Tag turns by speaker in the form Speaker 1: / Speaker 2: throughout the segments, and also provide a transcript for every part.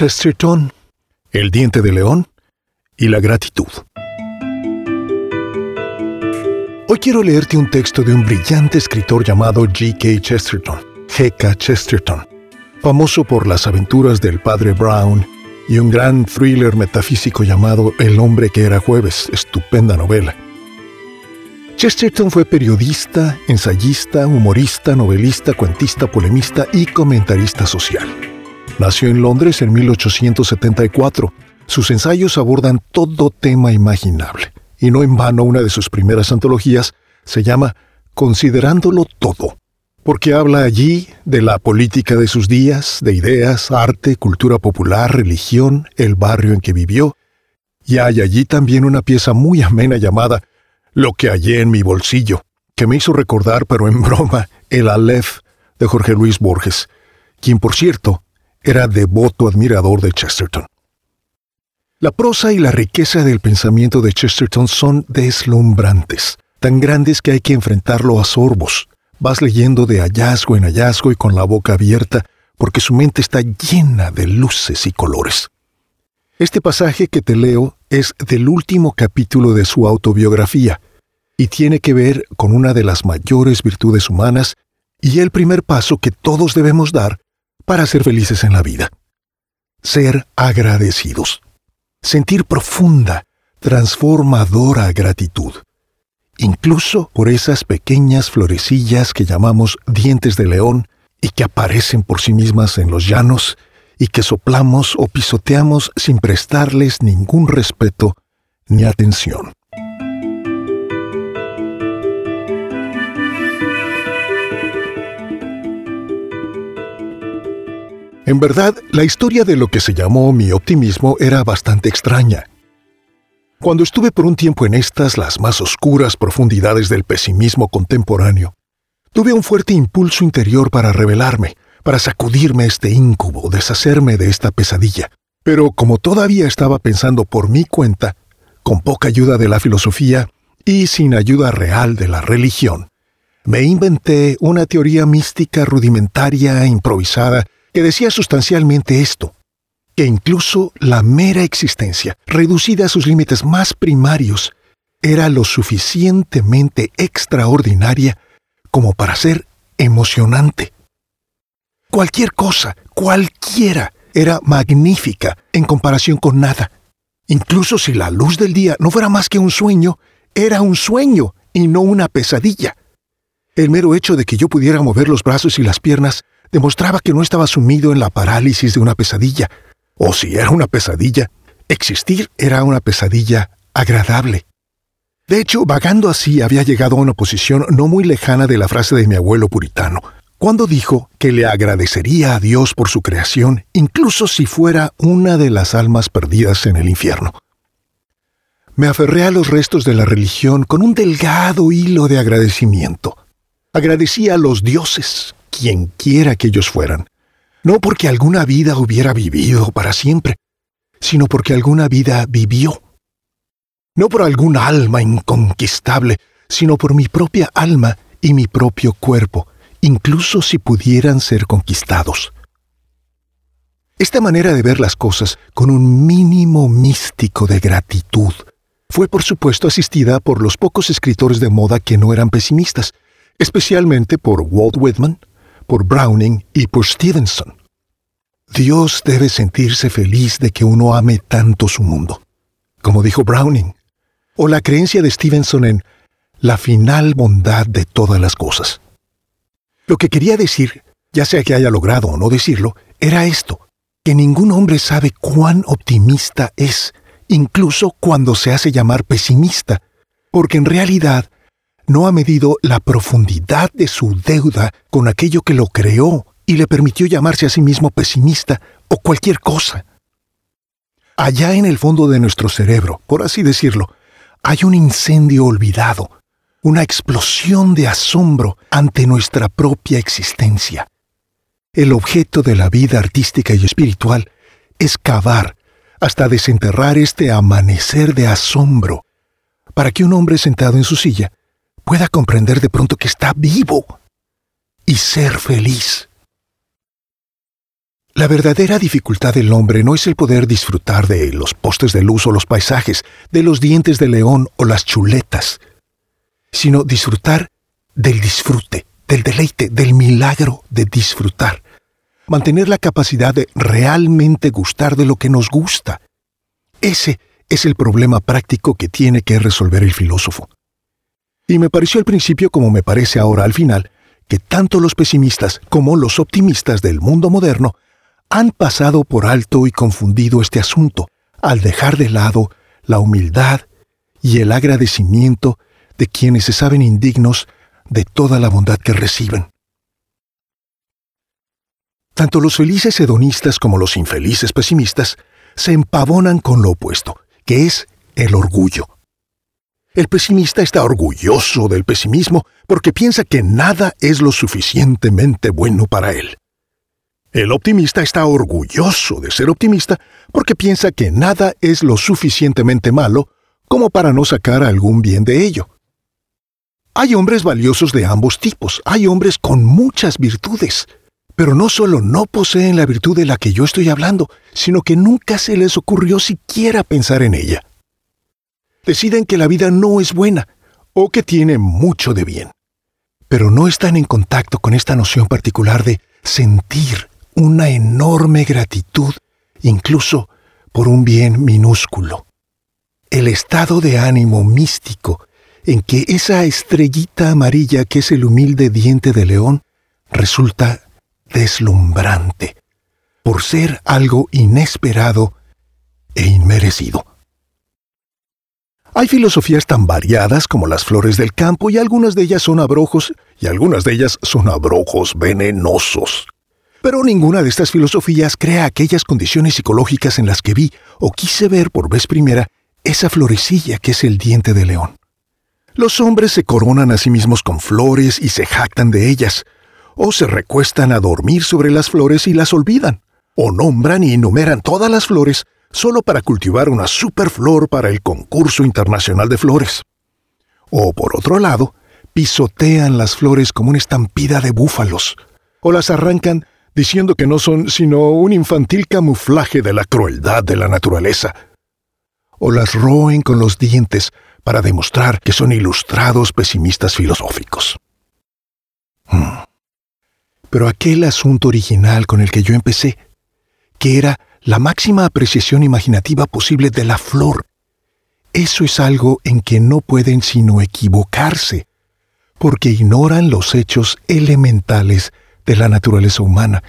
Speaker 1: Chesterton, El diente de león y la gratitud. Hoy quiero leerte un texto de un brillante escritor llamado G.K. Chesterton, G.K. Chesterton, famoso por las aventuras del padre Brown y un gran thriller metafísico llamado El hombre que era jueves, estupenda novela. Chesterton fue periodista, ensayista, humorista, novelista, cuentista, polemista y comentarista social. Nació en Londres en 1874. Sus ensayos abordan todo tema imaginable, y no en vano una de sus primeras antologías se llama Considerándolo todo, porque habla allí de la política de sus días, de ideas, arte, cultura popular, religión, el barrio en que vivió, y hay allí también una pieza muy amena llamada Lo que hallé en mi bolsillo, que me hizo recordar, pero en broma, el Aleph de Jorge Luis Borges, quien por cierto era devoto admirador de Chesterton. La prosa y la riqueza del pensamiento de Chesterton son deslumbrantes, tan grandes que hay que enfrentarlo a sorbos. Vas leyendo de hallazgo en hallazgo y con la boca abierta, porque su mente está llena de luces y colores. Este pasaje que te leo es del último capítulo de su autobiografía y tiene que ver con una de las mayores virtudes humanas y el primer paso que todos debemos dar para ser felices en la vida. Ser agradecidos. Sentir profunda, transformadora gratitud. Incluso por esas pequeñas florecillas que llamamos dientes de león y que aparecen por sí mismas en los llanos y que soplamos o pisoteamos sin prestarles ningún respeto ni atención. En verdad, la historia de lo que se llamó mi optimismo era bastante extraña. Cuando estuve por un tiempo en estas, las más oscuras profundidades del pesimismo contemporáneo, tuve un fuerte impulso interior para rebelarme, para sacudirme este íncubo, deshacerme de esta pesadilla. Pero como todavía estaba pensando por mi cuenta, con poca ayuda de la filosofía y sin ayuda real de la religión, me inventé una teoría mística rudimentaria e improvisada que decía sustancialmente esto, que incluso la mera existencia, reducida a sus límites más primarios, era lo suficientemente extraordinaria como para ser emocionante. Cualquier cosa, cualquiera, era magnífica en comparación con nada. Incluso si la luz del día no fuera más que un sueño, era un sueño y no una pesadilla. El mero hecho de que yo pudiera mover los brazos y las piernas demostraba que no estaba sumido en la parálisis de una pesadilla. O si era una pesadilla, existir era una pesadilla agradable. De hecho, vagando así había llegado a una posición no muy lejana de la frase de mi abuelo puritano, cuando dijo que le agradecería a Dios por su creación, incluso si fuera una de las almas perdidas en el infierno. Me aferré a los restos de la religión con un delgado hilo de agradecimiento. Agradecí a los dioses, quien quiera que ellos fueran, no porque alguna vida hubiera vivido para siempre, sino porque alguna vida vivió. No por algún alma inconquistable, sino por mi propia alma y mi propio cuerpo, incluso si pudieran ser conquistados. Esta manera de ver las cosas con un mínimo místico de gratitud fue por supuesto asistida por los pocos escritores de moda que no eran pesimistas, especialmente por Walt Whitman, por Browning y por Stevenson. Dios debe sentirse feliz de que uno ame tanto su mundo, como dijo Browning, o la creencia de Stevenson en la final bondad de todas las cosas. Lo que quería decir, ya sea que haya logrado o no decirlo, era esto, que ningún hombre sabe cuán optimista es, incluso cuando se hace llamar pesimista, porque en realidad no ha medido la profundidad de su deuda con aquello que lo creó y le permitió llamarse a sí mismo pesimista o cualquier cosa. Allá en el fondo de nuestro cerebro, por así decirlo, hay un incendio olvidado, una explosión de asombro ante nuestra propia existencia. El objeto de la vida artística y espiritual es cavar hasta desenterrar este amanecer de asombro, para que un hombre sentado en su silla pueda comprender de pronto que está vivo y ser feliz. La verdadera dificultad del hombre no es el poder disfrutar de los postes de luz o los paisajes, de los dientes de león o las chuletas, sino disfrutar del disfrute, del deleite, del milagro de disfrutar. Mantener la capacidad de realmente gustar de lo que nos gusta. Ese es el problema práctico que tiene que resolver el filósofo. Y me pareció al principio como me parece ahora al final, que tanto los pesimistas como los optimistas del mundo moderno han pasado por alto y confundido este asunto al dejar de lado la humildad y el agradecimiento de quienes se saben indignos de toda la bondad que reciben. Tanto los felices hedonistas como los infelices pesimistas se empavonan con lo opuesto, que es el orgullo. El pesimista está orgulloso del pesimismo porque piensa que nada es lo suficientemente bueno para él. El optimista está orgulloso de ser optimista porque piensa que nada es lo suficientemente malo como para no sacar algún bien de ello. Hay hombres valiosos de ambos tipos, hay hombres con muchas virtudes, pero no solo no poseen la virtud de la que yo estoy hablando, sino que nunca se les ocurrió siquiera pensar en ella. Deciden que la vida no es buena o que tiene mucho de bien, pero no están en contacto con esta noción particular de sentir una enorme gratitud, incluso por un bien minúsculo. El estado de ánimo místico en que esa estrellita amarilla que es el humilde diente de león resulta deslumbrante, por ser algo inesperado e inmerecido. Hay filosofías tan variadas como las flores del campo y algunas de ellas son abrojos y algunas de ellas son abrojos venenosos. Pero ninguna de estas filosofías crea aquellas condiciones psicológicas en las que vi o quise ver por vez primera esa florecilla que es el diente de león. Los hombres se coronan a sí mismos con flores y se jactan de ellas, o se recuestan a dormir sobre las flores y las olvidan, o nombran y enumeran todas las flores solo para cultivar una superflor para el concurso internacional de flores. O por otro lado, pisotean las flores como una estampida de búfalos, o las arrancan diciendo que no son sino un infantil camuflaje de la crueldad de la naturaleza, o las roen con los dientes para demostrar que son ilustrados pesimistas filosóficos. Hmm. Pero aquel asunto original con el que yo empecé, que era la máxima apreciación imaginativa posible de la flor, eso es algo en que no pueden sino equivocarse, porque ignoran los hechos elementales de la naturaleza humana.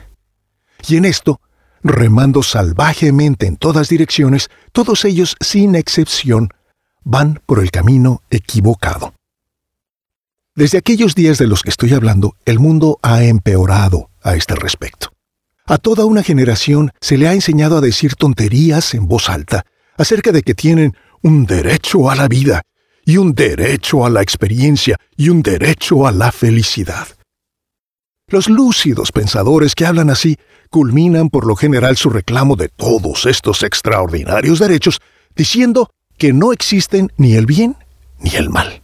Speaker 1: Y en esto, remando salvajemente en todas direcciones, todos ellos, sin excepción, van por el camino equivocado. Desde aquellos días de los que estoy hablando, el mundo ha empeorado a este respecto. A toda una generación se le ha enseñado a decir tonterías en voz alta acerca de que tienen un derecho a la vida, y un derecho a la experiencia, y un derecho a la felicidad. Los lúcidos pensadores que hablan así culminan por lo general su reclamo de todos estos extraordinarios derechos diciendo que no existen ni el bien ni el mal.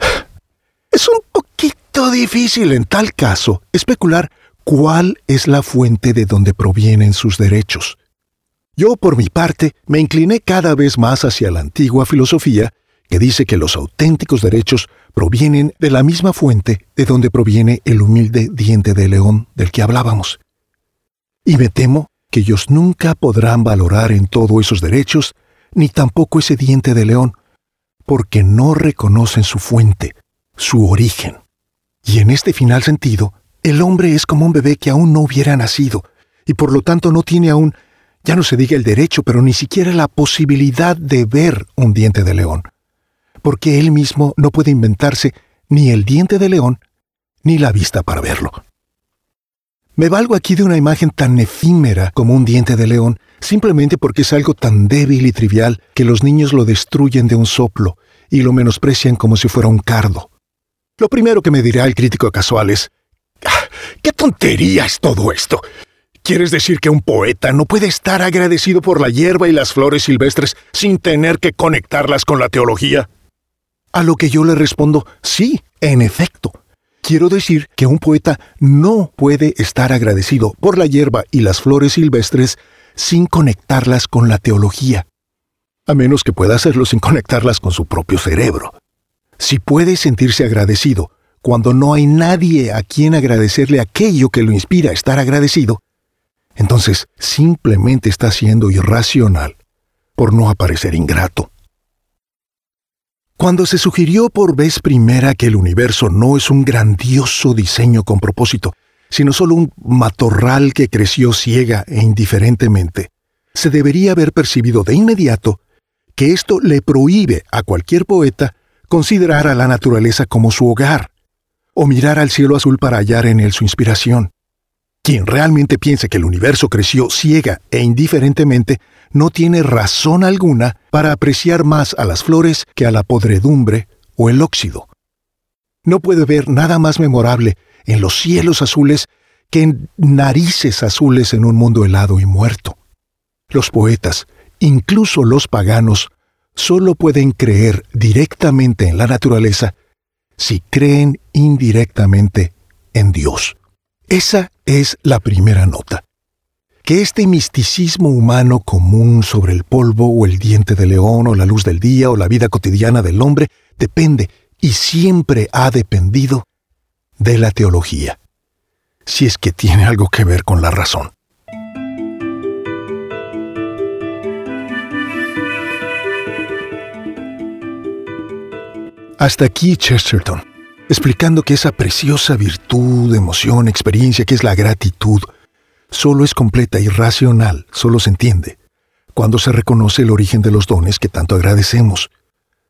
Speaker 1: Es un poquito difícil en tal caso especular cuál es la fuente de donde provienen sus derechos. Yo, por mi parte, me incliné cada vez más hacia la antigua filosofía que dice que los auténticos derechos provienen de la misma fuente de donde proviene el humilde diente de león del que hablábamos. Y me temo que ellos nunca podrán valorar en todo esos derechos ni tampoco ese diente de león, porque no reconocen su fuente, su origen. Y en este final sentido, el hombre es como un bebé que aún no hubiera nacido, y por lo tanto no tiene aún, ya no se diga el derecho, pero ni siquiera la posibilidad de ver un diente de león, porque él mismo no puede inventarse ni el diente de león, ni la vista para verlo. Me valgo aquí de una imagen tan efímera como un diente de león, simplemente porque es algo tan débil y trivial que los niños lo destruyen de un soplo y lo menosprecian como si fuera un cardo. Lo primero que me dirá el crítico casual es, ¿qué tontería es todo esto? ¿Quieres decir que un poeta no puede estar agradecido por la hierba y las flores silvestres sin tener que conectarlas con la teología? A lo que yo le respondo, sí, en efecto. Quiero decir que un poeta no puede estar agradecido por la hierba y las flores silvestres sin conectarlas con la teología, a menos que pueda hacerlo sin conectarlas con su propio cerebro. Si puede sentirse agradecido cuando no hay nadie a quien agradecerle aquello que lo inspira a estar agradecido, entonces simplemente está siendo irracional por no aparecer ingrato. Cuando se sugirió por vez primera que el universo no es un grandioso diseño con propósito, sino solo un matorral que creció ciega e indiferentemente, se debería haber percibido de inmediato que esto le prohíbe a cualquier poeta considerar a la naturaleza como su hogar, o mirar al cielo azul para hallar en él su inspiración. Quien realmente piense que el universo creció ciega e indiferentemente no tiene razón alguna para apreciar más a las flores que a la podredumbre o el óxido. No puede ver nada más memorable en los cielos azules que en narices azules en un mundo helado y muerto. Los poetas, incluso los paganos, solo pueden creer directamente en la naturaleza si creen indirectamente en Dios. Esa es la primera nota que este misticismo humano común sobre el polvo o el diente de león o la luz del día o la vida cotidiana del hombre depende y siempre ha dependido de la teología, si es que tiene algo que ver con la razón. Hasta aquí Chesterton, explicando que esa preciosa virtud, emoción, experiencia que es la gratitud, solo es completa y racional, solo se entiende, cuando se reconoce el origen de los dones que tanto agradecemos.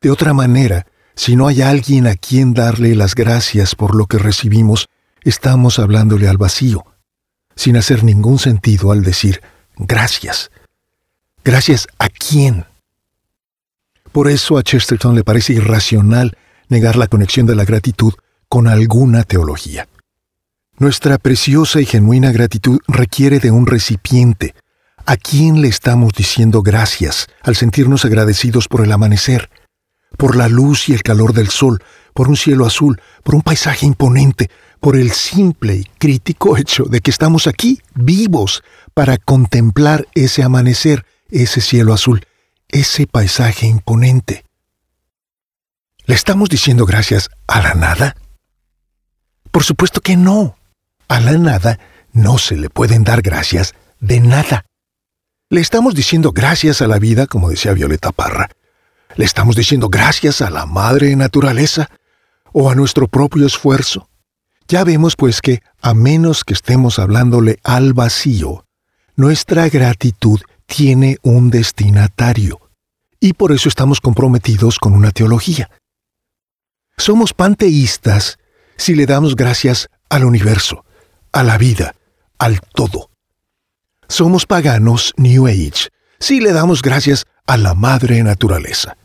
Speaker 1: De otra manera, si no hay alguien a quien darle las gracias por lo que recibimos, estamos hablándole al vacío, sin hacer ningún sentido al decir gracias. ¿Gracias a quién? Por eso a Chesterton le parece irracional negar la conexión de la gratitud con alguna teología. Nuestra preciosa y genuina gratitud requiere de un recipiente. ¿A quién le estamos diciendo gracias al sentirnos agradecidos por el amanecer, por la luz y el calor del sol, por un cielo azul, por un paisaje imponente, por el simple y crítico hecho de que estamos aquí, vivos, para contemplar ese amanecer, ese cielo azul, ese paisaje imponente? ¿Le estamos diciendo gracias a la nada? Por supuesto que no. A la nada no se le pueden dar gracias de nada. Le estamos diciendo gracias a la vida, como decía Violeta Parra. Le estamos diciendo gracias a la madre naturaleza o a nuestro propio esfuerzo. Ya vemos pues que, a menos que estemos hablándole al vacío, nuestra gratitud tiene un destinatario. Y por eso estamos comprometidos con una teología. Somos panteístas si le damos gracias al universo, a la vida, al todo. Somos paganos New Age si le damos gracias a la madre naturaleza.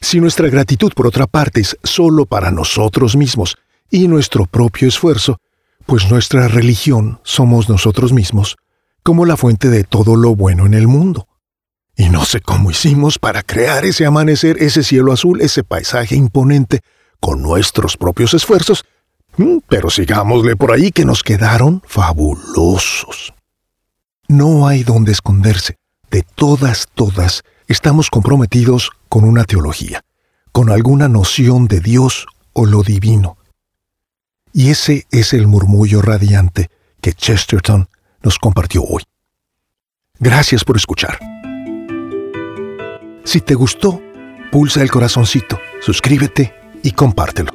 Speaker 1: Si nuestra gratitud, por otra parte, es solo para nosotros mismos y nuestro propio esfuerzo, pues nuestra religión somos nosotros mismos, como la fuente de todo lo bueno en el mundo. Y no sé cómo hicimos para crear ese amanecer, ese cielo azul, ese paisaje imponente, con nuestros propios esfuerzos, Mm, pero sigámosle por ahí que nos quedaron fabulosos. No hay donde esconderse. De todas, todas, estamos comprometidos con una teología, con alguna noción de Dios o lo divino. Y ese es el murmullo radiante que Chesterton nos compartió hoy. Gracias por escuchar. Si te gustó, pulsa el corazoncito, suscríbete y compártelo.